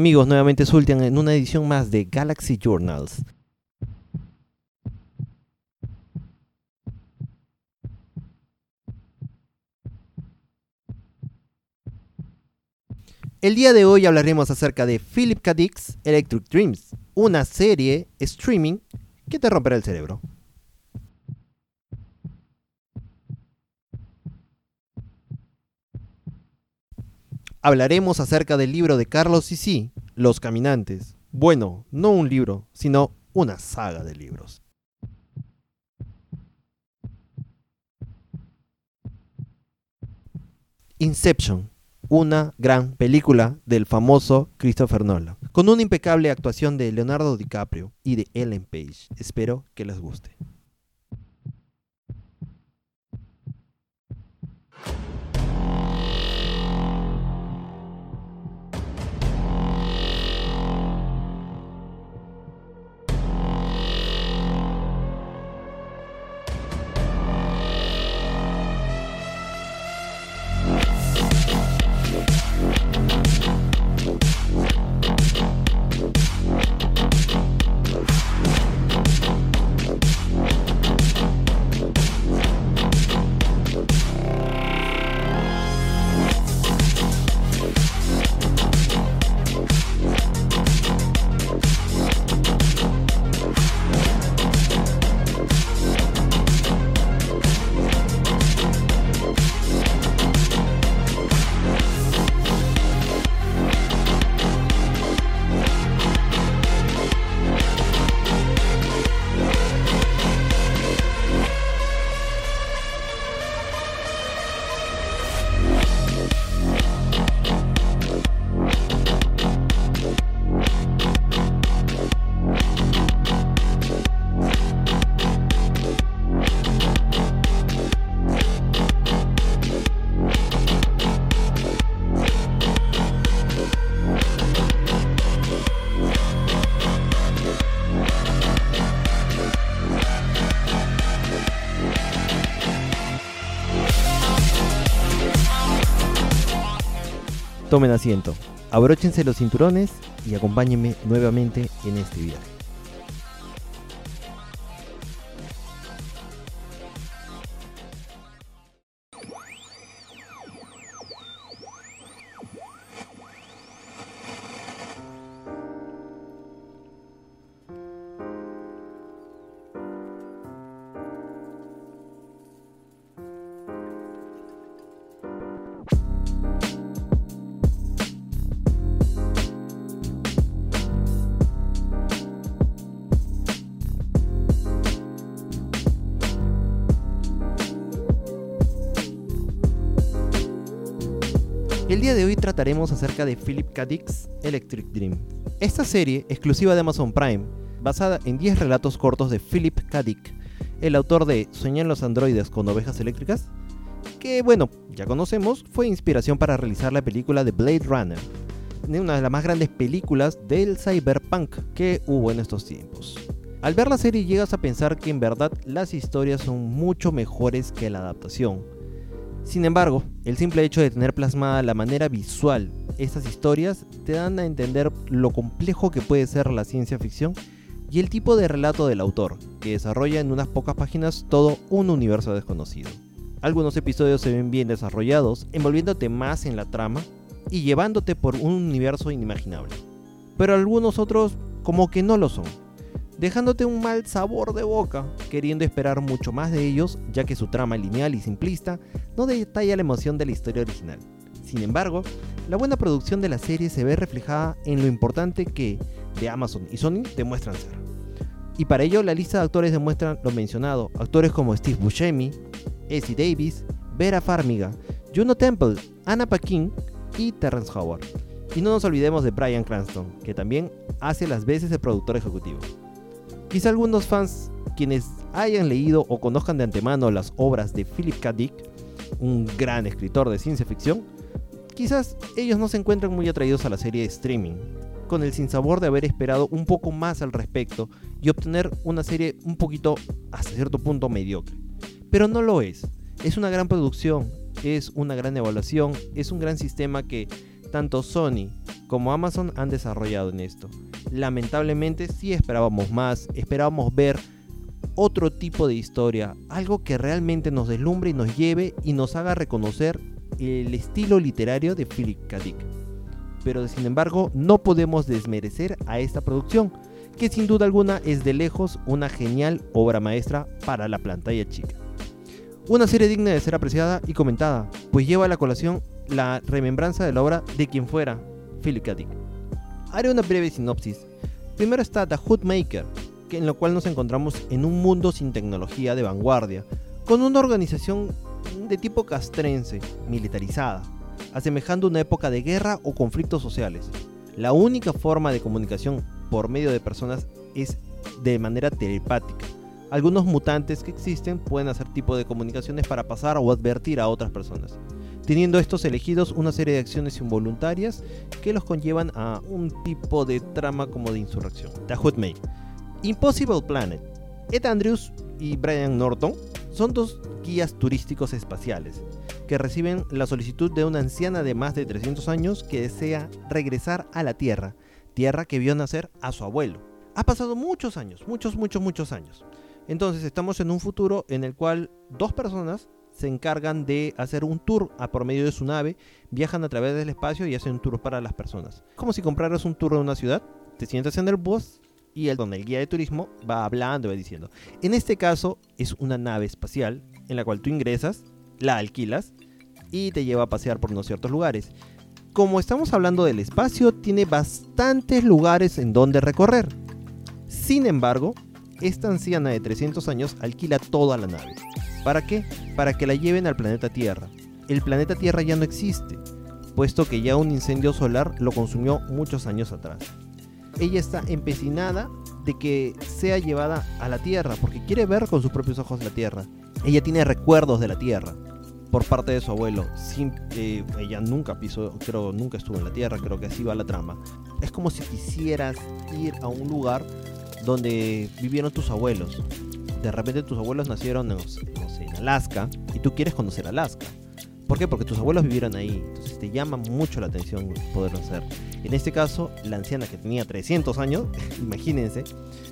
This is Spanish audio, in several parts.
Amigos, nuevamente Sultan en una edición más de Galaxy Journals. El día de hoy hablaremos acerca de Philip K. Dick's Electric Dreams, una serie streaming que te romperá el cerebro. Hablaremos acerca del libro de Carlos Sisi, Los Caminantes. Bueno, no un libro, sino una saga de libros. Inception, una gran película del famoso Christopher Nolan, con una impecable actuación de Leonardo DiCaprio y de Ellen Page. Espero que les guste. Tomen asiento, abróchense los cinturones y acompáñenme nuevamente en este viaje. Acerca de Philip K. Dick's Electric Dream. Esta serie, exclusiva de Amazon Prime, basada en 10 relatos cortos de Philip K. Dick, el autor de ¿Sueñan los androides con ovejas eléctricas? Que bueno, ya conocemos, fue inspiración para realizar la película de Blade Runner, una de las más grandes películas del cyberpunk que hubo en estos tiempos. Al ver la serie llegas a pensar que en verdad las historias son mucho mejores que la adaptación, sin embargo, el simple hecho de tener plasmada la manera visual estas historias te dan a entender lo complejo que puede ser la ciencia ficción y el tipo de relato del autor, que desarrolla en unas pocas páginas todo un universo desconocido. Algunos episodios se ven bien desarrollados, envolviéndote más en la trama y llevándote por un universo inimaginable. Pero algunos otros como que no lo son, dejándote un mal sabor de boca, queriendo esperar mucho más de ellos, ya que su trama lineal y simplista no detalla la emoción de la historia original. Sin embargo, la buena producción de la serie se ve reflejada en lo importante que de Amazon y Sony demuestran ser. Y para ello la lista de actores demuestra lo mencionado, actores como Steve Buscemi, Essie Davis, Vera Farmiga, Juno Temple, Anna Paquin y Terrence Howard. Y no nos olvidemos de Brian Cranston, que también hace las veces de productor ejecutivo. Quizá algunos fans quienes hayan leído o conozcan de antemano las obras de Philip K. Dick, un gran escritor de ciencia ficción, quizás ellos no se encuentran muy atraídos a la serie de streaming, con el sinsabor de haber esperado un poco más al respecto y obtener una serie un poquito hasta cierto punto mediocre. Pero no lo es. Es una gran producción, es una gran evaluación, es un gran sistema que tanto Sony como Amazon han desarrollado en esto. Lamentablemente sí esperábamos más, esperábamos ver otro tipo de historia, algo que realmente nos deslumbre y nos lleve y nos haga reconocer el estilo literario de Philip K. Dick. Pero sin embargo no podemos desmerecer a esta producción, que sin duda alguna es de lejos una genial obra maestra para la pantalla chica. Una serie digna de ser apreciada y comentada, pues lleva a la colación la remembranza de la obra de quien fuera Philip K. Dick. Haré una breve sinopsis. Primero está The Hoodmaker, en lo cual nos encontramos en un mundo sin tecnología de vanguardia, con una organización de tipo castrense, militarizada, asemejando una época de guerra o conflictos sociales. La única forma de comunicación por medio de personas es de manera telepática. Algunos mutantes que existen pueden hacer tipo de comunicaciones para pasar o advertir a otras personas teniendo estos elegidos una serie de acciones involuntarias que los conllevan a un tipo de trama como de insurrección. The. Impossible Planet. Ed Andrews y Brian Norton son dos guías turísticos espaciales que reciben la solicitud de una anciana de más de 300 años que desea regresar a la Tierra, tierra que vio nacer a su abuelo. Ha pasado muchos años, muchos, muchos, muchos años. Entonces estamos en un futuro en el cual dos personas se encargan de hacer un tour a por medio de su nave, viajan a través del espacio y hacen un tour para las personas. Como si compraras un tour de una ciudad, te sientas en el bus y el donde el guía de turismo va hablando va diciendo. En este caso es una nave espacial en la cual tú ingresas, la alquilas y te lleva a pasear por unos ciertos lugares. Como estamos hablando del espacio, tiene bastantes lugares en donde recorrer. Sin embargo, esta anciana de 300 años alquila toda la nave. ¿Para qué? Para que la lleven al planeta Tierra. El planeta Tierra ya no existe, puesto que ya un incendio solar lo consumió muchos años atrás. Ella está empecinada de que sea llevada a la Tierra, porque quiere ver con sus propios ojos la Tierra. Ella tiene recuerdos de la Tierra por parte de su abuelo. Sin, eh, ella nunca pisó, creo, nunca estuvo en la Tierra, creo que así va la trama. Es como si quisieras ir a un lugar donde vivieron tus abuelos, de repente tus abuelos nacieron, en Alaska y tú quieres conocer Alaska. ¿Por qué? Porque tus abuelos vivieron ahí. Entonces te llama mucho la atención poderlo hacer. En este caso, la anciana que tenía 300 años, imagínense,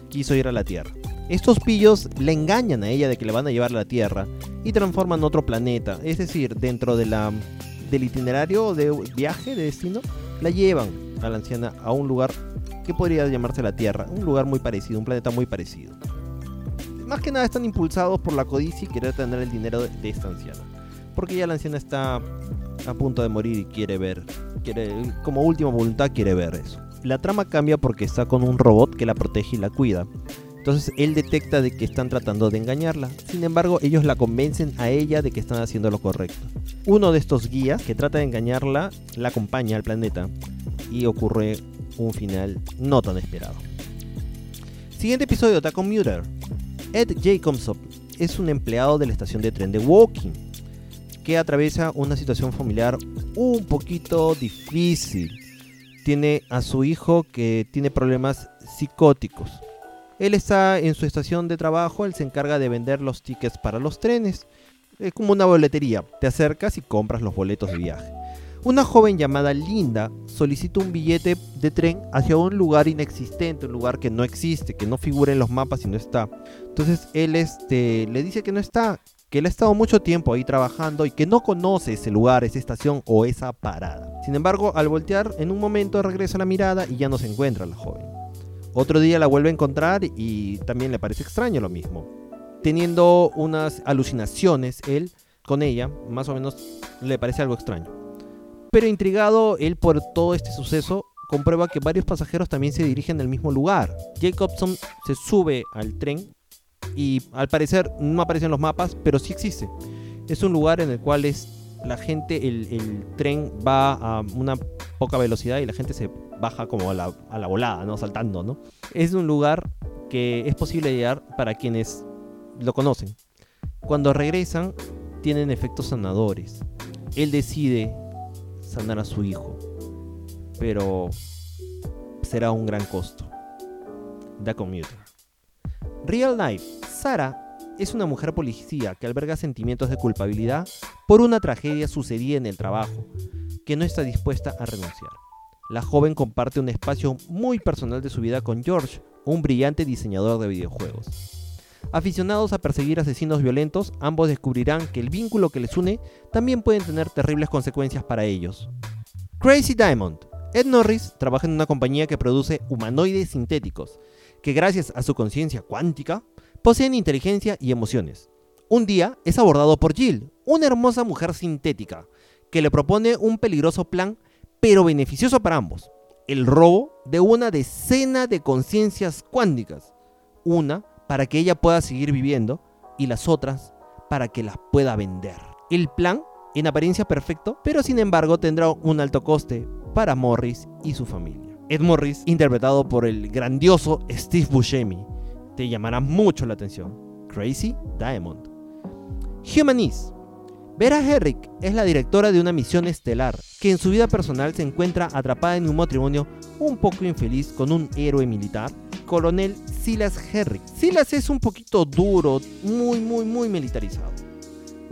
quiso ir a la Tierra. Estos pillos le engañan a ella de que le van a llevar a la Tierra y transforman otro planeta. Es decir, dentro de la, del itinerario de viaje, de destino, la llevan a la anciana a un lugar que podría llamarse la Tierra. Un lugar muy parecido, un planeta muy parecido más que nada están impulsados por la codicia y querer tener el dinero de, esta anciana. Porque ya la anciana está a punto de morir y quiere ver, quiere, como última voluntad quiere ver eso. La trama cambia porque está con un robot que la protege y la cuida. Entonces él detecta de que están tratando de engañarla. Sin embargo, ellos la convencen a ella de que están haciendo lo correcto. Uno de estos guías que trata de engañarla la acompaña al planeta y ocurre un final no tan esperado. Siguiente episodio, The Commuter. Ed Jacobson es un empleado de la estación de tren de Woking que atraviesa una situación familiar un poquito difícil. Tiene a su hijo que tiene problemas psicóticos. Él está en su estación de trabajo, él se encarga de vender los tickets para los trenes. Es como una boletería, te acercas y compras los boletos de viaje. Una joven llamada Linda solicita un billete de tren hacia un lugar inexistente, un lugar que no existe, que no figura en los mapas y no está. Entonces él este, le dice que no está, que él ha estado mucho tiempo ahí trabajando y que no conoce ese lugar, esa estación o esa parada. Sin embargo, al voltear, en un momento regresa la mirada y ya no se encuentra la joven. Otro día la vuelve a encontrar y también le parece extraño lo mismo. Teniendo unas alucinaciones, él con ella, más o menos le parece algo extraño. Pero intrigado él por todo este suceso, comprueba que varios pasajeros también se dirigen al mismo lugar. Jacobson se sube al tren y al parecer no aparece en los mapas, pero sí existe. Es un lugar en el cual es la gente, el, tren va a una poca velocidad y la gente se baja como a la, a la volada, ¿no? Saltando, ¿no? Es un lugar que es posible llegar para quienes lo conocen. Cuando regresan, tienen efectos sanadores. Él decide sanar a su hijo, pero será un gran costo. The Commuter. Real Life. Sara es una mujer policía que alberga sentimientos de culpabilidad por una tragedia sucedida en el trabajo, que no está dispuesta a renunciar. la joven comparte un espacio muy personal de su vida con George, un brillante diseñador de videojuegos. Aficionados a perseguir asesinos violentos, ambos descubrirán que el vínculo que les une también puede tener terribles consecuencias para ellos. Crazy Diamond. Ed Norris trabaja en una compañía que produce humanoides sintéticos, que gracias a su conciencia cuántica, poseen inteligencia y emociones. Un día es abordado por Jill, una hermosa mujer sintética, que le propone un peligroso plan, pero beneficioso para ambos. El robo de una decena de conciencias cuánticas. Una para que ella pueda seguir viviendo y las otras para que las pueda vender. El plan, en apariencia perfecto, pero sin embargo tendrá un alto coste para Morris y su familia. Ed Morris, interpretado por el grandioso Steve Buscemi, te llamará mucho la atención. Crazy Diamond. Humanis. Vera Herrick es la directora de una misión estelar que en su vida personal se encuentra atrapada en un matrimonio un poco infeliz con un héroe militar, coronel Silas Herrick. Silas es un poquito duro, muy, muy, muy militarizado.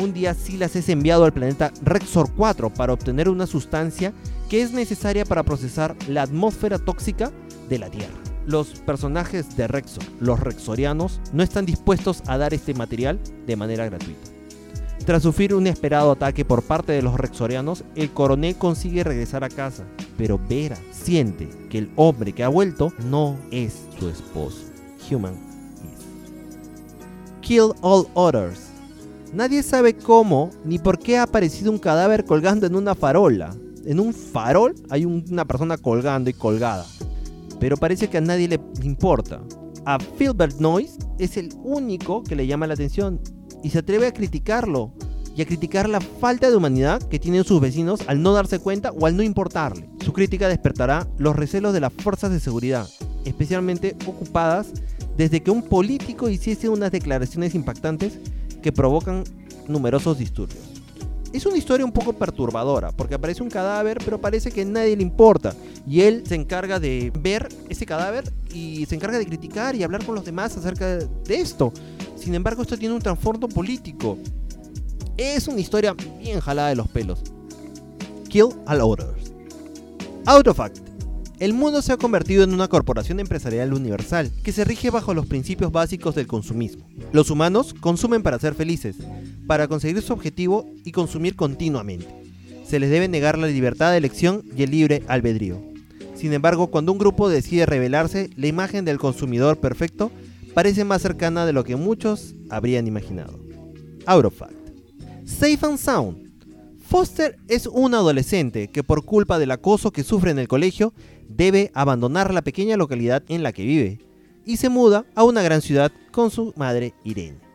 Un día Silas es enviado al planeta Rexor 4 para obtener una sustancia que es necesaria para procesar la atmósfera tóxica de la Tierra. Los personajes de Rexor, los Rexorianos, no están dispuestos a dar este material de manera gratuita. Tras sufrir un esperado ataque por parte de los Rexorianos, el coronel consigue regresar a casa, pero Vera siente que el hombre que ha vuelto no es su esposo. Human is. Kill all others. Nadie sabe cómo ni por qué ha aparecido un cadáver colgando en una farola. En un farol hay una persona colgando y colgada. Pero parece que a nadie le importa. A Philbert Noyce es el único que le llama la atención y se atreve a criticarlo y a criticar la falta de humanidad que tienen sus vecinos al no darse cuenta o al no importarle. Su crítica despertará los recelos de las fuerzas de seguridad, especialmente ocupadas desde que un político hiciese unas declaraciones impactantes que provocan numerosos disturbios. Es una historia un poco perturbadora, porque aparece un cadáver, pero parece que nadie le importa. Y él se encarga de ver ese cadáver y se encarga de criticar y hablar con los demás acerca de esto. Sin embargo, esto tiene un trasfondo político. Es una historia bien jalada de los pelos. Kill all others. Out of. El mundo se ha convertido en una corporación empresarial universal que se rige bajo los principios básicos del consumismo. Los humanos consumen para ser felices, para conseguir su objetivo y consumir continuamente. Se les debe negar la libertad de elección y el libre albedrío. Sin embargo, cuando un grupo decide revelarse, la imagen del consumidor perfecto parece más cercana de lo que muchos habrían imaginado. Out of fact. Safe and Sound. Foster es un adolescente que por culpa del acoso que sufre en el colegio debe abandonar la pequeña localidad en la que vive y se muda a una gran ciudad con su madre Irene.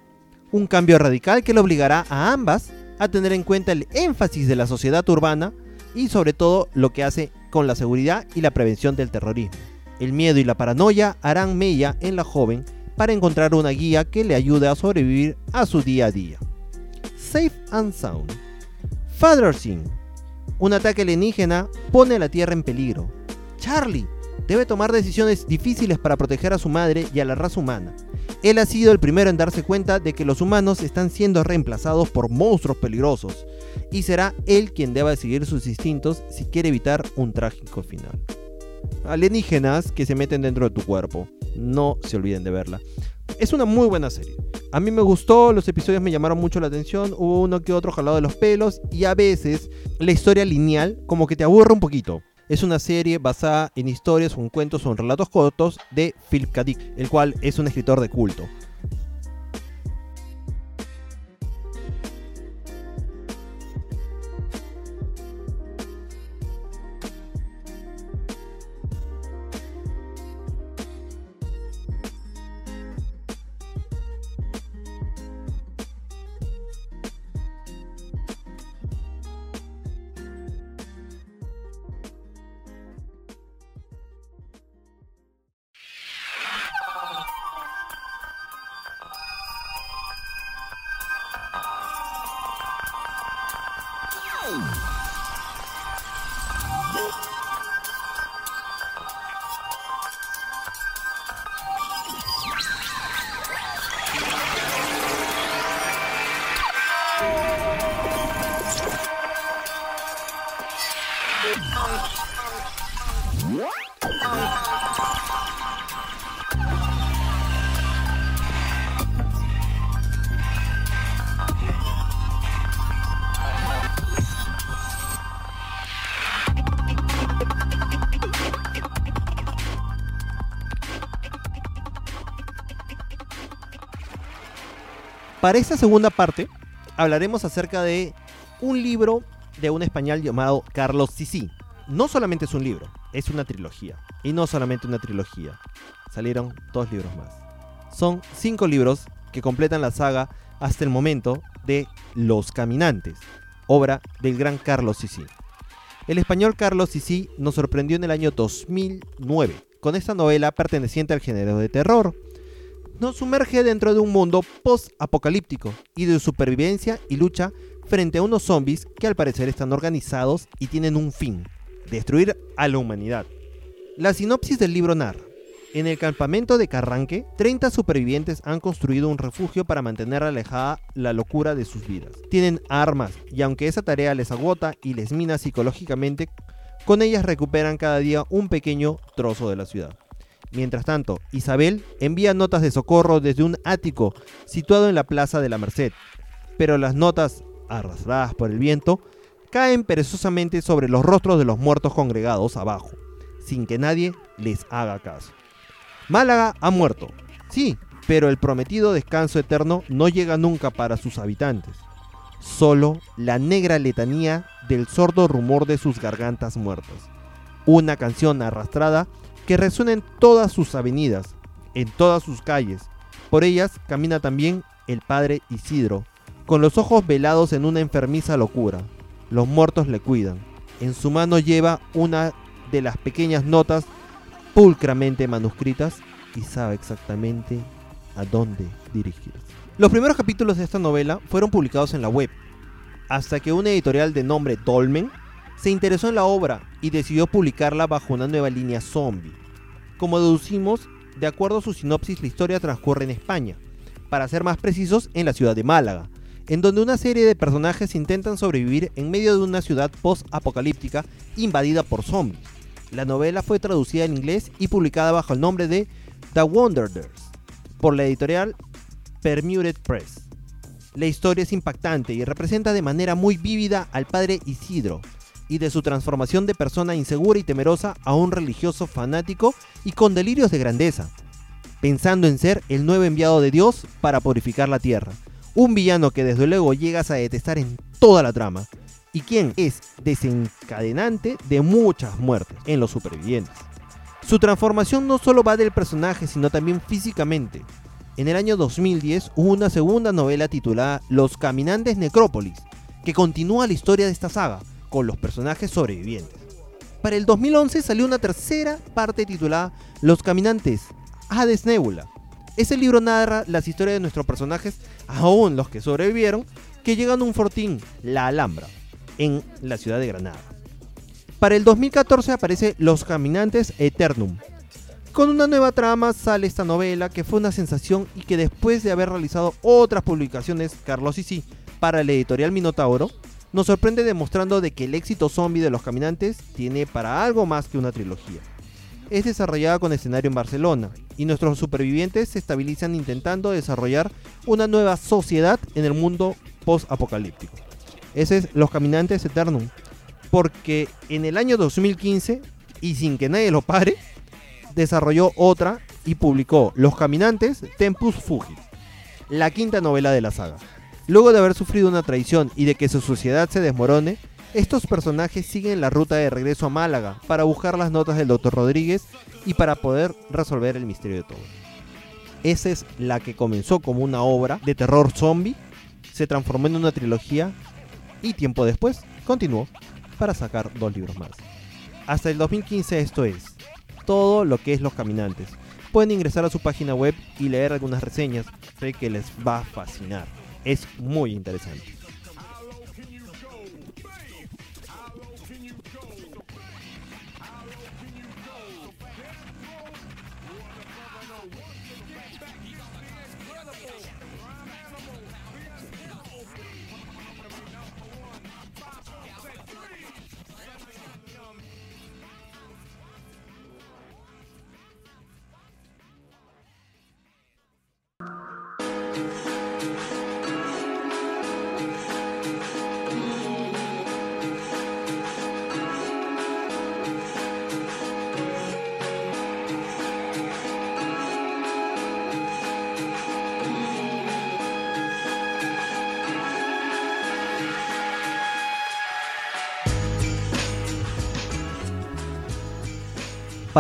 Un cambio radical que le obligará a ambas a tener en cuenta el énfasis de la sociedad urbana y sobre todo lo que hace con la seguridad y la prevención del terrorismo. El miedo y la paranoia harán mella en la joven para encontrar una guía que le ayude a sobrevivir a su día a día. Safe and Sound. Father. Un ataque alienígena pone la Tierra en peligro. Charlie debe tomar decisiones difíciles para proteger a su madre y a la raza humana. Él ha sido el primero en darse cuenta de que los humanos están siendo reemplazados por monstruos peligrosos, y será él quien deba seguir sus instintos si quiere evitar un trágico final. Alienígenas que se meten dentro de tu cuerpo. No se olviden de verla. Es una muy buena serie. A mí me gustó, los episodios me llamaron mucho la atención, hubo uno que otro jalado de los pelos y a veces la historia lineal como que te aburre un poquito. Es una serie basada en historias cuentos o relatos cortos de Philip K. Dick, el cual es un escritor de culto. Para esta segunda parte hablaremos acerca de un libro de un español llamado Carlos Sisi. No solamente es un libro, es una trilogía. Y no solamente una trilogía, salieron dos libros más. Son cinco libros que completan la saga hasta el momento de Los Caminantes, obra del gran Carlos Sisi. El español Carlos Sisi nos sorprendió en el año 2009 con esta novela perteneciente al género de terror. Nos sumerge dentro de un mundo post-apocalíptico y de supervivencia y lucha frente a unos zombies que al parecer están organizados y tienen un fin, destruir a la humanidad. La sinopsis del libro narra. En el campamento de Carranque, 30 supervivientes han construido un refugio para mantener alejada la locura de sus vidas. Tienen armas y aunque esa tarea les agota y les mina psicológicamente, con ellas recuperan cada día un pequeño trozo de la ciudad. Mientras tanto, Isabel envía notas de socorro desde un ático situado en la Plaza de la Merced, pero las notas, arrastradas por el viento, caen perezosamente sobre los rostros de los muertos congregados abajo sin que nadie les haga caso. Málaga ha muerto, sí, pero el prometido descanso eterno no llega nunca para sus habitantes. Solo la negra letanía del sordo rumor de sus gargantas muertas. Una canción arrastrada que resuena en todas sus avenidas, en todas sus calles. Por ellas camina también el padre Isidro, con los ojos velados en una enfermiza locura. Los muertos le cuidan. En su mano lleva una de las pequeñas notas pulcramente manuscritas y sabe exactamente a dónde dirigirse. Los primeros capítulos de esta novela fueron publicados en la web, hasta que una editorial de nombre Dolmen se interesó en la obra y decidió publicarla bajo una nueva línea zombie. Como deducimos, de acuerdo a su sinopsis, la historia transcurre en España, para ser más precisos, en la ciudad de Málaga, en donde una serie de personajes intentan sobrevivir en medio de una ciudad post-apocalíptica invadida por zombies. La novela fue traducida en inglés y publicada bajo el nombre de The Wanderers por la editorial Permuted Press. La historia es impactante y representa de manera muy vívida al padre Isidro y de su transformación de persona insegura y temerosa a un religioso fanático y con delirios de grandeza, pensando en ser el nuevo enviado de Dios para purificar la tierra. Un villano que desde luego llegas a detestar en toda la trama, y quien es desencadenante de muchas muertes en los supervivientes. Su transformación no solo va del personaje, sino también físicamente. En el año 2010 hubo una segunda novela titulada Los Caminantes Necrópolis, que continúa la historia de esta saga, con los personajes sobrevivientes. Para el 2011 salió una tercera parte titulada Los Caminantes Hades Nebula. Ese libro narra las historias de nuestros personajes, aún los que sobrevivieron, que llegan a un fortín, la Alhambra, en la ciudad de Granada. Para el 2014 aparece Los Caminantes Eternum. Con una nueva trama sale esta novela que fue una sensación y que después de haber realizado otras publicaciones Carlos sí para la editorial Minotauro, nos sorprende demostrando de que el éxito zombie de Los Caminantes tiene para algo más que una trilogía. Es desarrollada con escenario en Barcelona y nuestros supervivientes se estabilizan intentando desarrollar una nueva sociedad en el mundo post-apocalíptico. Ese es Los Caminantes Eternum. Porque en el año 2015, y sin que nadie lo pare, desarrolló otra y publicó Los Caminantes Tempus Fugit, la quinta novela de la saga. Luego de haber sufrido una traición y de que su sociedad se desmorone, estos personajes siguen la ruta de regreso a Málaga para buscar las notas del Dr. Rodríguez y para poder resolver el misterio de todo. Esa es la que comenzó como una obra de terror zombie, se transformó en una trilogía y tiempo después continuó para sacar dos libros más. Hasta el 2015 esto es todo lo que es Los Caminantes. Pueden ingresar a su página web y leer algunas reseñas, sé que les va a fascinar. Es muy interesante.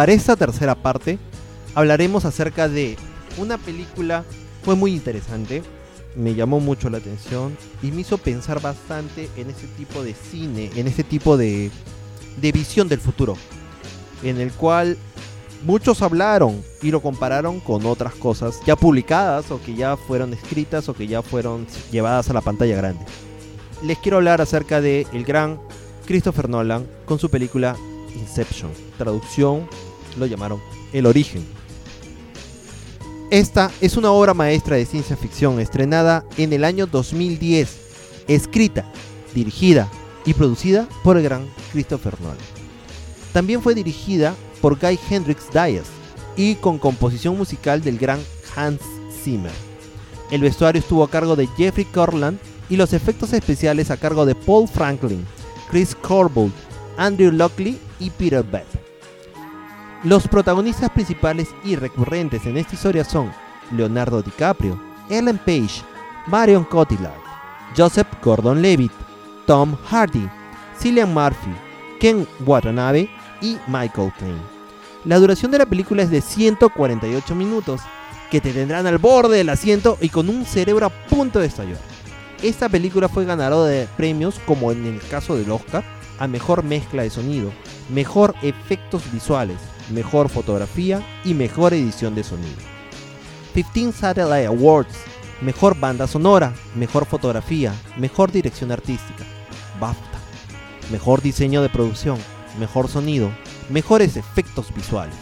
Para esta tercera parte hablaremos acerca de una película fue muy interesante, me llamó mucho la atención y me hizo pensar bastante en ese tipo de cine, en ese tipo de, de visión del futuro, en el cual muchos hablaron y lo compararon con otras cosas ya publicadas o que ya fueron escritas o que ya fueron llevadas a la pantalla grande. Les quiero hablar acerca de el gran Christopher Nolan con su película Inception. Traducción lo llamaron El origen. Esta es una obra maestra de ciencia ficción estrenada en el año 2010, escrita, dirigida y producida por el gran Christopher Nolan. También fue dirigida por Guy Hendrix Dias y con composición musical del gran Hans Zimmer. El vestuario estuvo a cargo de Jeffrey Corland y los efectos especiales a cargo de Paul Franklin, Chris Corbould, Andrew Lockley y Peter Beck. Los protagonistas principales y recurrentes en esta historia son Leonardo DiCaprio, Ellen Page, Marion Cotillard, Joseph Gordon-Levitt, Tom Hardy, Cillian Murphy, Ken Watanabe y Michael Caine. La duración de la película es de 148 minutos, que te tendrán al borde del asiento y con un cerebro a punto de estallar. Esta película fue ganadora de premios como en el caso del Oscar a mejor mezcla de sonido, mejor efectos visuales, mejor fotografía y mejor edición de sonido. 15 Satellite Awards, mejor banda sonora, mejor fotografía, mejor dirección artística, BAFTA, mejor diseño de producción, mejor sonido, mejores efectos visuales.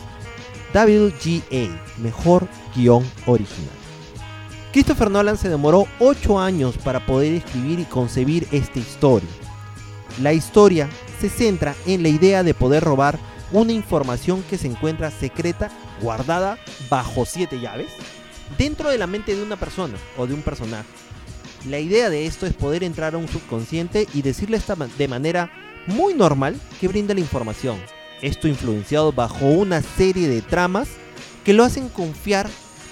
WGA, mejor guion original. Christopher Nolan se demoró 8 años para poder escribir y concebir esta historia. La historia se centra en la idea de poder robar una información que se encuentra secreta, guardada bajo siete llaves, dentro de la mente de una persona o de un personaje. La idea de esto es poder entrar a un subconsciente y decirle esta de manera muy normal que brinda la información. Esto influenciado bajo una serie de tramas que lo hacen confiar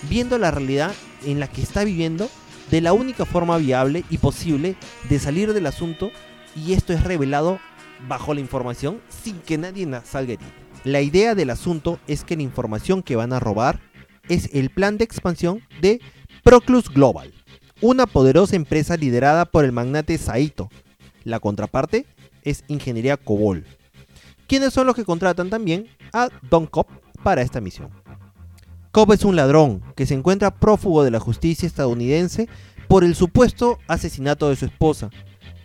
viendo la realidad en la que está viviendo de la única forma viable y posible de salir del asunto y esto es revelado bajo la información sin que nadie salga herido. La idea del asunto es que la información que van a robar es el plan de expansión de Proclus Global, una poderosa empresa liderada por el magnate Saito. La contraparte es Ingeniería Cobol, quienes son los que contratan también a Don Cop para esta misión. Cobb es un ladrón que se encuentra prófugo de la justicia estadounidense por el supuesto asesinato de su esposa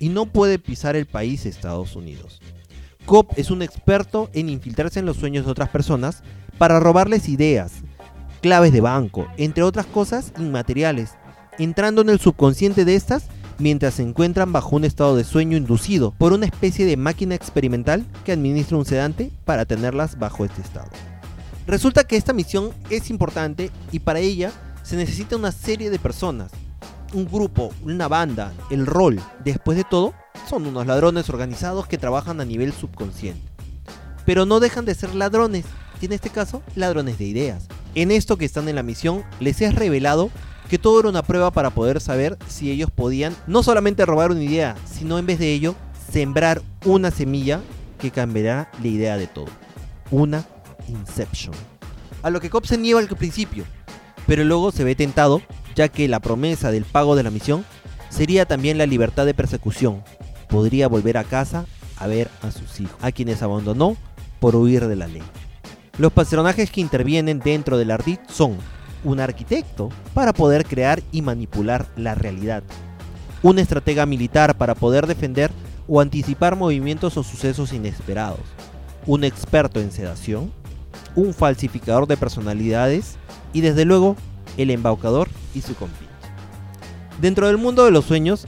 y no puede pisar el país Estados Unidos. Cobb es un experto en infiltrarse en los sueños de otras personas para robarles ideas, claves de banco, entre otras cosas inmateriales, entrando en el subconsciente de estas mientras se encuentran bajo un estado de sueño inducido por una especie de máquina experimental que administra un sedante para tenerlas bajo este estado. Resulta que esta misión es importante y para ella se necesita una serie de personas, un grupo, una banda, el rol. Después de todo, son unos ladrones organizados que trabajan a nivel subconsciente. Pero no dejan de ser ladrones, y en este caso, ladrones de ideas. En esto que están en la misión, les es revelado que todo era una prueba para poder saber si ellos podían no solamente robar una idea, sino en vez de ello, sembrar una semilla que cambiará la idea de todo. Una Inception. A lo que Cobb se niega al principio, pero luego se ve tentado, ya que la promesa del pago de la misión sería también la libertad de persecución. Podría volver a casa a ver a sus hijos, a quienes abandonó por huir de la ley. Los personajes que intervienen dentro del ardid son un arquitecto para poder crear y manipular la realidad, un estratega militar para poder defender o anticipar movimientos o sucesos inesperados, un experto en sedación, un falsificador de personalidades y desde luego el embaucador y su compinche. Dentro del mundo de los sueños,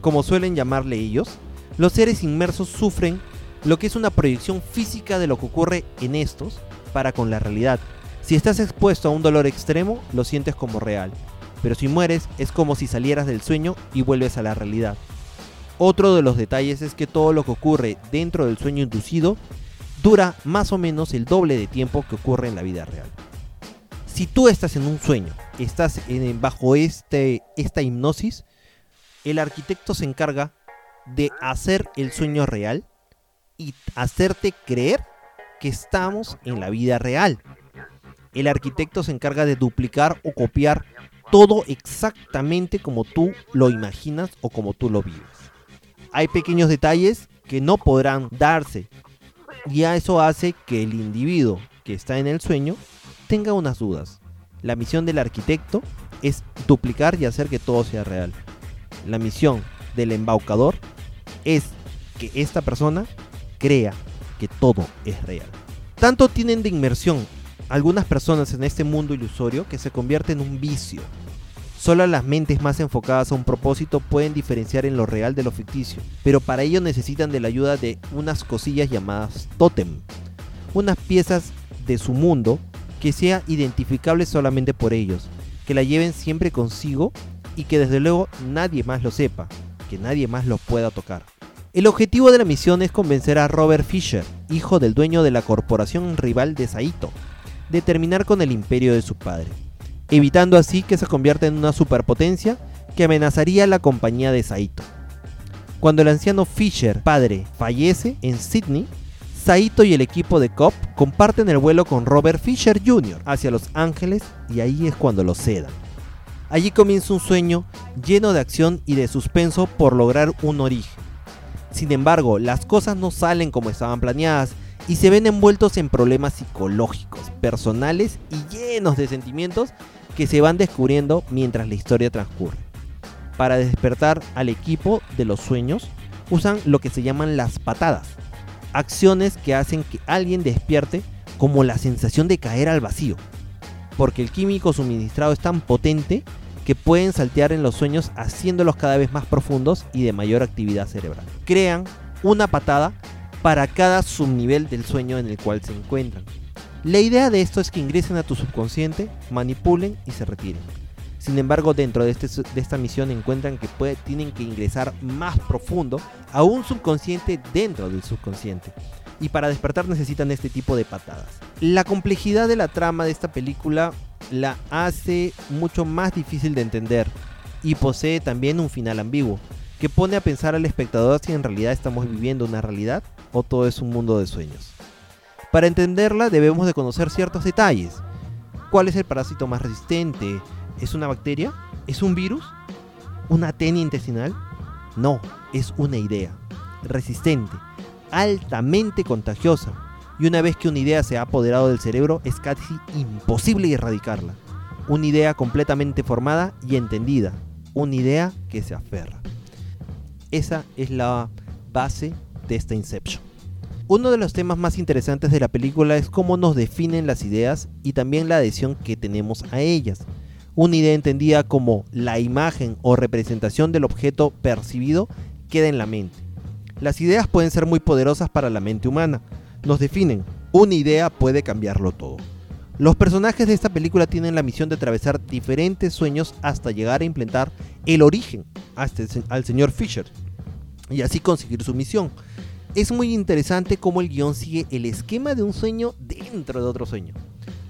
como suelen llamarle ellos, los seres inmersos sufren lo que es una proyección física de lo que ocurre en estos para con la realidad. Si estás expuesto a un dolor extremo, lo sientes como real, pero si mueres es como si salieras del sueño y vuelves a la realidad. Otro de los detalles es que todo lo que ocurre dentro del sueño inducido dura más o menos el doble de tiempo que ocurre en la vida real. Si tú estás en un sueño, estás bajo este, esta hipnosis, el arquitecto se encarga de hacer el sueño real y hacerte creer que estamos en la vida real. El arquitecto se encarga de duplicar o copiar todo exactamente como tú lo imaginas o como tú lo vives. Hay pequeños detalles que no podrán darse y a eso hace que el individuo que está en el sueño tenga unas dudas. La misión del arquitecto es duplicar y hacer que todo sea real. La misión del embaucador es que esta persona crea que todo es real. Tanto tienen de inmersión algunas personas en este mundo ilusorio que se convierte en un vicio. Solo las mentes más enfocadas a un propósito pueden diferenciar en lo real de lo ficticio, pero para ello necesitan de la ayuda de unas cosillas llamadas totem, unas piezas de su mundo que sea identificable solamente por ellos, que la lleven siempre consigo y que desde luego nadie más lo sepa, que nadie más lo pueda tocar. El objetivo de la misión es convencer a Robert Fisher, hijo del dueño de la corporación rival de Saito, de terminar con el imperio de su padre, evitando así que se convierta en una superpotencia que amenazaría la compañía de Saito. Cuando el anciano Fisher, padre, fallece en Sydney, Saito y el equipo de COP comparten el vuelo con Robert Fisher Jr. hacia Los Ángeles y ahí es cuando lo cedan. Allí comienza un sueño lleno de acción y de suspenso por lograr un origen. Sin embargo, las cosas no salen como estaban planeadas y se ven envueltos en problemas psicológicos, personales y llenos de sentimientos que se van descubriendo mientras la historia transcurre. Para despertar al equipo de los sueños, usan lo que se llaman las patadas, acciones que hacen que alguien despierte como la sensación de caer al vacío, porque el químico suministrado es tan potente que pueden saltear en los sueños haciéndolos cada vez más profundos y de mayor actividad cerebral. Crean una patada para cada subnivel del sueño en el cual se encuentran. La idea de esto es que ingresen a tu subconsciente, manipulen y se retiren. Sin embargo, dentro de, este de esta misión encuentran que tienen que ingresar más profundo a un subconsciente dentro del subconsciente. Y para despertar necesitan este tipo de patadas. La complejidad de la trama de esta película la hace mucho más difícil de entender y posee también un final ambiguo, que pone a pensar al espectador si en realidad estamos viviendo una realidad o todo es un mundo de sueños. Para entenderla debemos de conocer ciertos detalles. ¿Cuál es el parásito más resistente? ¿Es una bacteria? ¿Es un virus? ¿Una tenia intestinal? No, es una idea. Resistente, altamente contagiosa. Y una vez que una idea se ha apoderado del cerebro, es casi imposible erradicarla. Una idea completamente formada y entendida. Una idea que se aferra. Esa es la base de esta Inception. Uno de los temas más interesantes de la película es cómo nos definen las ideas y también la adhesión que tenemos a ellas una idea entendida como la imagen o representación del objeto percibido queda en la mente. Las ideas pueden ser muy poderosas para la mente humana. Nos definen. Una idea puede cambiarlo todo. Los personajes de esta película tienen la misión de atravesar diferentes sueños hasta llegar a implementar el origen al señor Fisher y así conseguir su misión. Es muy interesante cómo el guion sigue el esquema de un sueño dentro de otro sueño.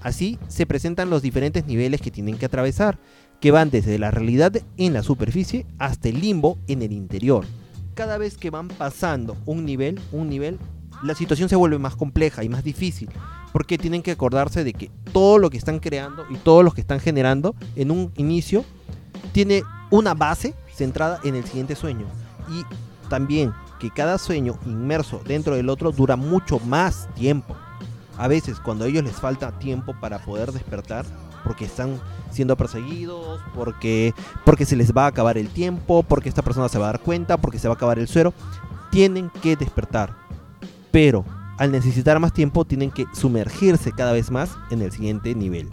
Así se presentan los diferentes niveles que tienen que atravesar, que van desde la realidad en la superficie hasta el limbo en el interior. Cada vez que van pasando un nivel, un nivel, la situación se vuelve más compleja y más difícil, porque tienen que acordarse de que todo lo que están creando y todo lo que están generando en un inicio tiene una base centrada en el siguiente sueño. Y también que cada sueño inmerso dentro del otro dura mucho más tiempo a veces cuando a ellos les falta tiempo para poder despertar, porque están siendo perseguidos, porque, porque se les va a acabar el tiempo, porque esta persona se va a dar cuenta, porque se va a acabar el suero, tienen que despertar. Pero al necesitar más tiempo tienen que sumergirse cada vez más en el siguiente nivel.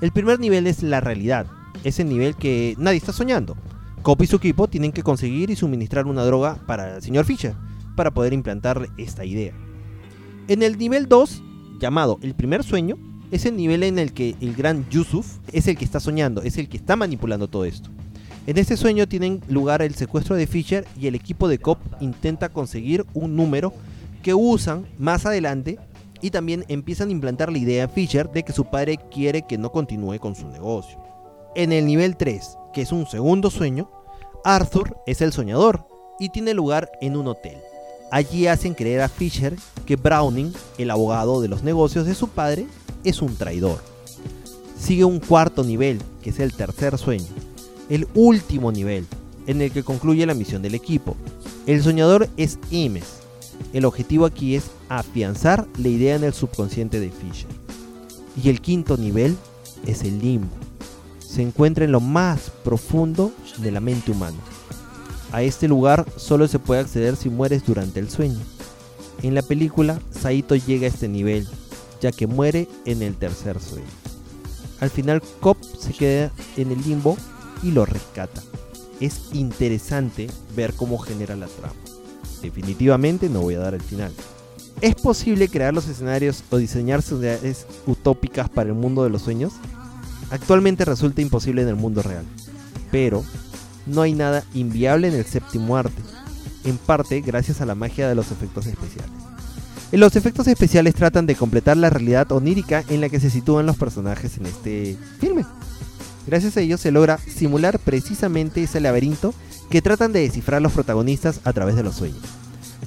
El primer nivel es la realidad, es el nivel que nadie está soñando. Cop y su equipo tienen que conseguir y suministrar una droga para el señor Fisher para poder implantarle esta idea. En el nivel 2 llamado El primer sueño, es el nivel en el que el gran Yusuf es el que está soñando, es el que está manipulando todo esto. En este sueño tienen lugar el secuestro de Fisher y el equipo de COP intenta conseguir un número que usan más adelante y también empiezan a implantar la idea a Fisher de que su padre quiere que no continúe con su negocio. En el nivel 3, que es un segundo sueño, Arthur es el soñador y tiene lugar en un hotel. Allí hacen creer a Fisher que Browning, el abogado de los negocios de su padre, es un traidor. Sigue un cuarto nivel, que es el tercer sueño, el último nivel, en el que concluye la misión del equipo. El soñador es Imes. El objetivo aquí es afianzar la idea en el subconsciente de Fisher. Y el quinto nivel es el limbo. Se encuentra en lo más profundo de la mente humana. A este lugar solo se puede acceder si mueres durante el sueño. En la película, Saito llega a este nivel, ya que muere en el tercer sueño. Al final, Cop se queda en el limbo y lo rescata. Es interesante ver cómo genera la trama. Definitivamente no voy a dar el final. ¿Es posible crear los escenarios o diseñar sociedades utópicas para el mundo de los sueños? Actualmente resulta imposible en el mundo real, pero no hay nada inviable en el séptimo arte, en parte gracias a la magia de los efectos especiales. Los efectos especiales tratan de completar la realidad onírica en la que se sitúan los personajes en este filme. Gracias a ellos se logra simular precisamente ese laberinto que tratan de descifrar los protagonistas a través de los sueños.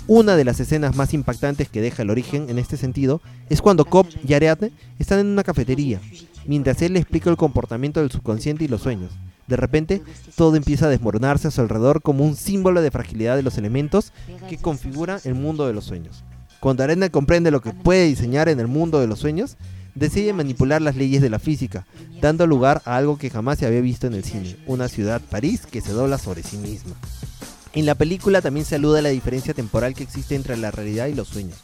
Una de las escenas más impactantes que deja el origen en este sentido es cuando Cobb y Ariadne están en una cafetería, mientras él le explica el comportamiento del subconsciente y los sueños. De repente, todo empieza a desmoronarse a su alrededor como un símbolo de fragilidad de los elementos que configuran el mundo de los sueños. Cuando Arena comprende lo que puede diseñar en el mundo de los sueños, decide manipular las leyes de la física, dando lugar a algo que jamás se había visto en el cine, una ciudad, París, que se dobla sobre sí misma. En la película también se alude a la diferencia temporal que existe entre la realidad y los sueños.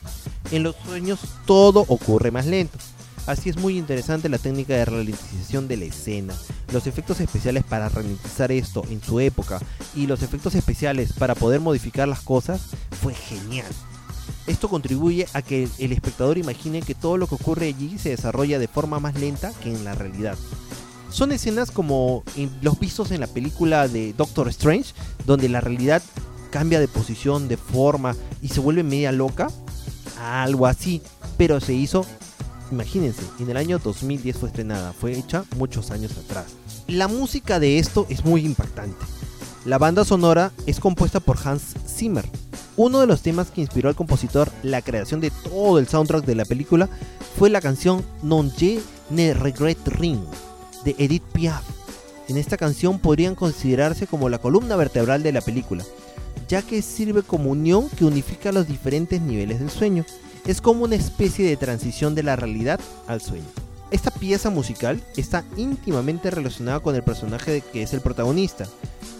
En los sueños todo ocurre más lento, Así es muy interesante la técnica de ralentización de la escena, los efectos especiales para ralentizar esto en su época y los efectos especiales para poder modificar las cosas fue genial. Esto contribuye a que el espectador imagine que todo lo que ocurre allí se desarrolla de forma más lenta que en la realidad. Son escenas como los vistos en la película de Doctor Strange, donde la realidad cambia de posición, de forma y se vuelve media loca. Algo así, pero se hizo Imagínense, en el año 2010 fue estrenada, fue hecha muchos años atrás. La música de esto es muy impactante. La banda sonora es compuesta por Hans Zimmer. Uno de los temas que inspiró al compositor la creación de todo el soundtrack de la película fue la canción Non je ne regret ring de Edith Piaf. En esta canción podrían considerarse como la columna vertebral de la película, ya que sirve como unión que unifica los diferentes niveles del sueño es como una especie de transición de la realidad al sueño. Esta pieza musical está íntimamente relacionada con el personaje que es el protagonista.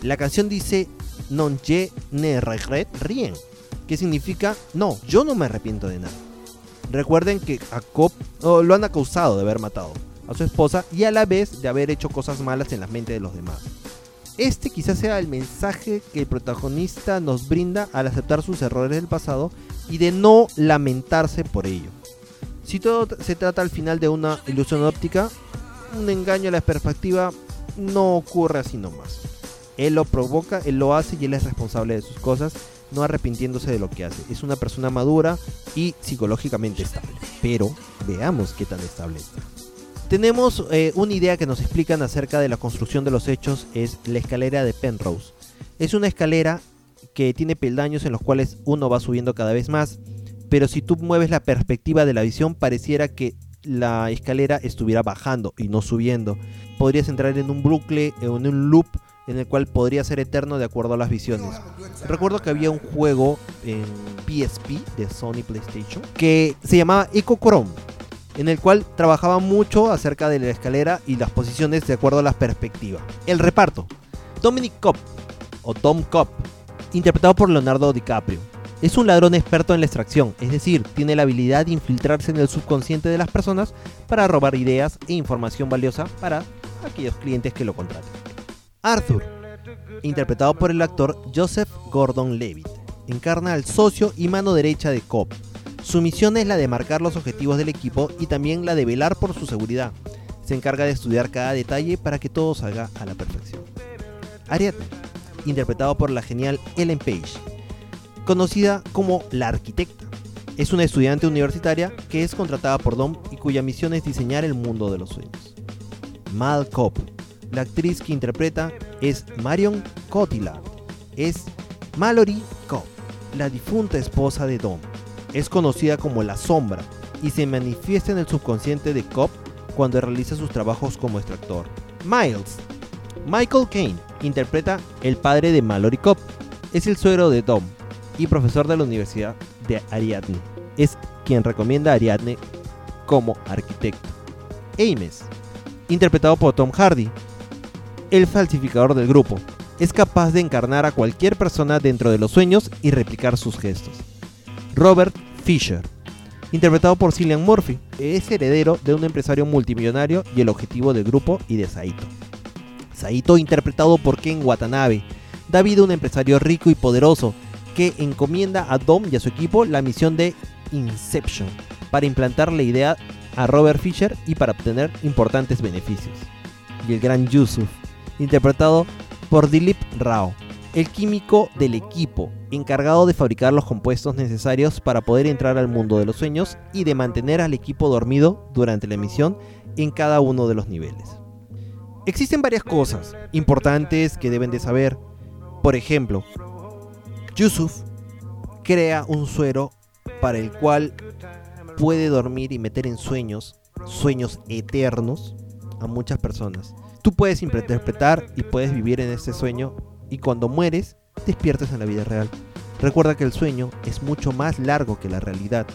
La canción dice Non je ne regret rien, que significa no, yo no me arrepiento de nada. Recuerden que a Cobb lo han acusado de haber matado a su esposa y a la vez de haber hecho cosas malas en la mente de los demás. Este quizás sea el mensaje que el protagonista nos brinda al aceptar sus errores del pasado y de no lamentarse por ello. Si todo se trata al final de una ilusión óptica, un engaño a la perspectiva no ocurre así nomás. Él lo provoca, él lo hace y él es responsable de sus cosas, no arrepintiéndose de lo que hace. Es una persona madura y psicológicamente estable. Pero veamos qué tan estable está. Tenemos eh, una idea que nos explican acerca de la construcción de los hechos, es la escalera de Penrose. Es una escalera que tiene peldaños en los cuales uno va subiendo cada vez más, pero si tú mueves la perspectiva de la visión pareciera que la escalera estuviera bajando y no subiendo. Podrías entrar en un bucle, en un loop en el cual podría ser eterno de acuerdo a las visiones. Recuerdo que había un juego en PSP de Sony PlayStation que se llamaba Eco Chrome, en el cual trabajaba mucho acerca de la escalera y las posiciones de acuerdo a la perspectiva. El reparto: Dominic Cobb o Tom Cobb interpretado por Leonardo DiCaprio. Es un ladrón experto en la extracción, es decir, tiene la habilidad de infiltrarse en el subconsciente de las personas para robar ideas e información valiosa para aquellos clientes que lo contraten. Arthur, interpretado por el actor Joseph Gordon-Levitt, encarna al socio y mano derecha de Cobb. Su misión es la de marcar los objetivos del equipo y también la de velar por su seguridad. Se encarga de estudiar cada detalle para que todo salga a la perfección. Ariadne, interpretado por la genial Ellen Page, conocida como la arquitecta. Es una estudiante universitaria que es contratada por Dom y cuya misión es diseñar el mundo de los sueños. Mal Cobb, la actriz que interpreta es Marion Cotillard, es Mallory Cobb. la difunta esposa de Dom. Es conocida como la sombra y se manifiesta en el subconsciente de Cobb cuando realiza sus trabajos como extractor. Miles. Michael Caine interpreta el padre de Mallory Cobb. Es el suegro de Dom y profesor de la Universidad de Ariadne. Es quien recomienda a Ariadne como arquitecto. Ames, interpretado por Tom Hardy, el falsificador del grupo. Es capaz de encarnar a cualquier persona dentro de los sueños y replicar sus gestos. Robert Fisher, interpretado por Cillian Murphy, es heredero de un empresario multimillonario y el objetivo del grupo y de Saito. Saito, interpretado por Ken Watanabe, da vida a un empresario rico y poderoso que encomienda a Dom y a su equipo la misión de Inception para implantar la idea a Robert Fisher y para obtener importantes beneficios. Y el gran Yusuf, interpretado por Dilip Rao, el químico del equipo, encargado de fabricar los compuestos necesarios para poder entrar al mundo de los sueños y de mantener al equipo dormido durante la misión en cada uno de los niveles. Existen varias cosas importantes que deben de saber. Por ejemplo, Yusuf crea un suero para el cual puede dormir y meter en sueños, sueños eternos, a muchas personas. Tú puedes interpretar y puedes vivir en este sueño y cuando mueres, despiertas en la vida real. Recuerda que el sueño es mucho más largo que la realidad,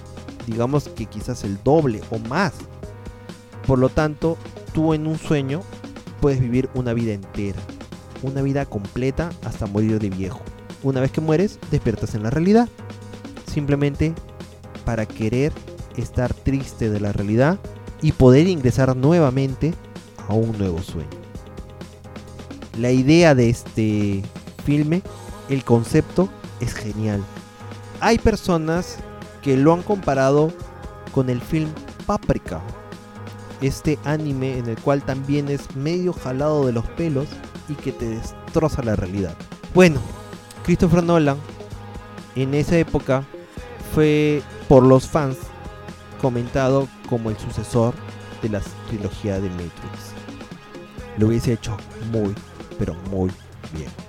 digamos que quizás el doble o más. Por lo tanto, tú en un sueño puedes vivir una vida entera, una vida completa hasta morir de viejo. Una vez que mueres, despiertas en la realidad. Simplemente para querer estar triste de la realidad y poder ingresar nuevamente a un nuevo sueño. La idea de este filme, el concepto es genial. Hay personas que lo han comparado con el film Paprika, este anime en el cual también es medio jalado de los pelos y que te destroza la realidad. Bueno, Christopher Nolan en esa época fue por los fans comentado como el sucesor de la trilogía de Matrix. Lo hubiese hecho muy, pero muy bien.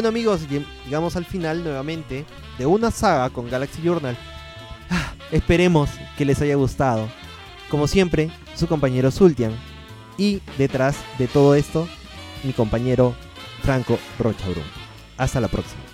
Bueno amigos, llegamos al final nuevamente de una saga con Galaxy Journal. Ah, esperemos que les haya gustado. Como siempre, su compañero Sultian. Y detrás de todo esto, mi compañero Franco Rochabrun. Hasta la próxima.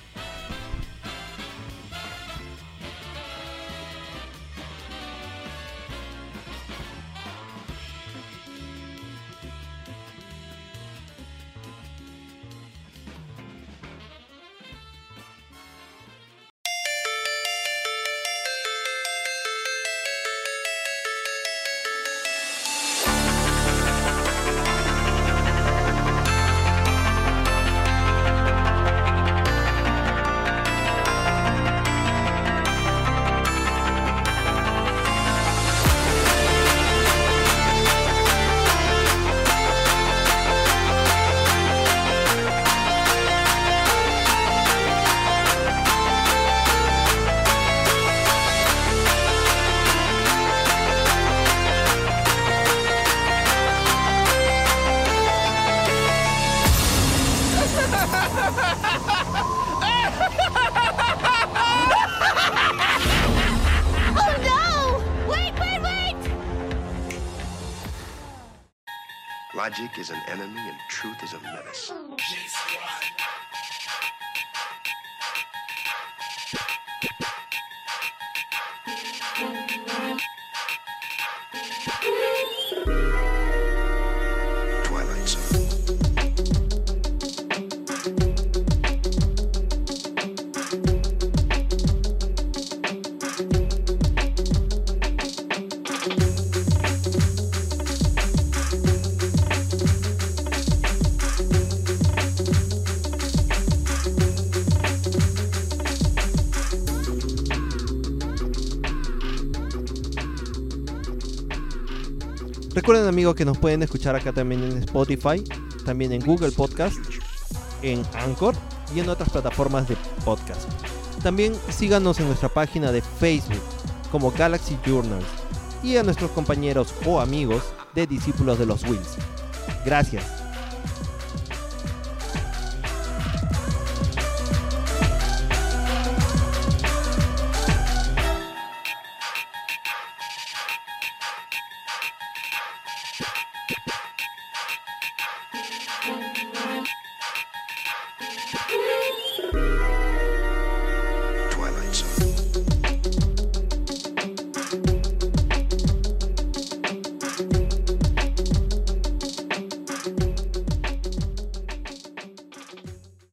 Is an enemy and truth is a menace. Twilight Zone. Recuerden amigos que nos pueden escuchar acá también en Spotify, también en Google Podcast, en Anchor y en otras plataformas de podcast. También síganos en nuestra página de Facebook como Galaxy Journals y a nuestros compañeros o amigos de Discípulos de los Wheels. Gracias.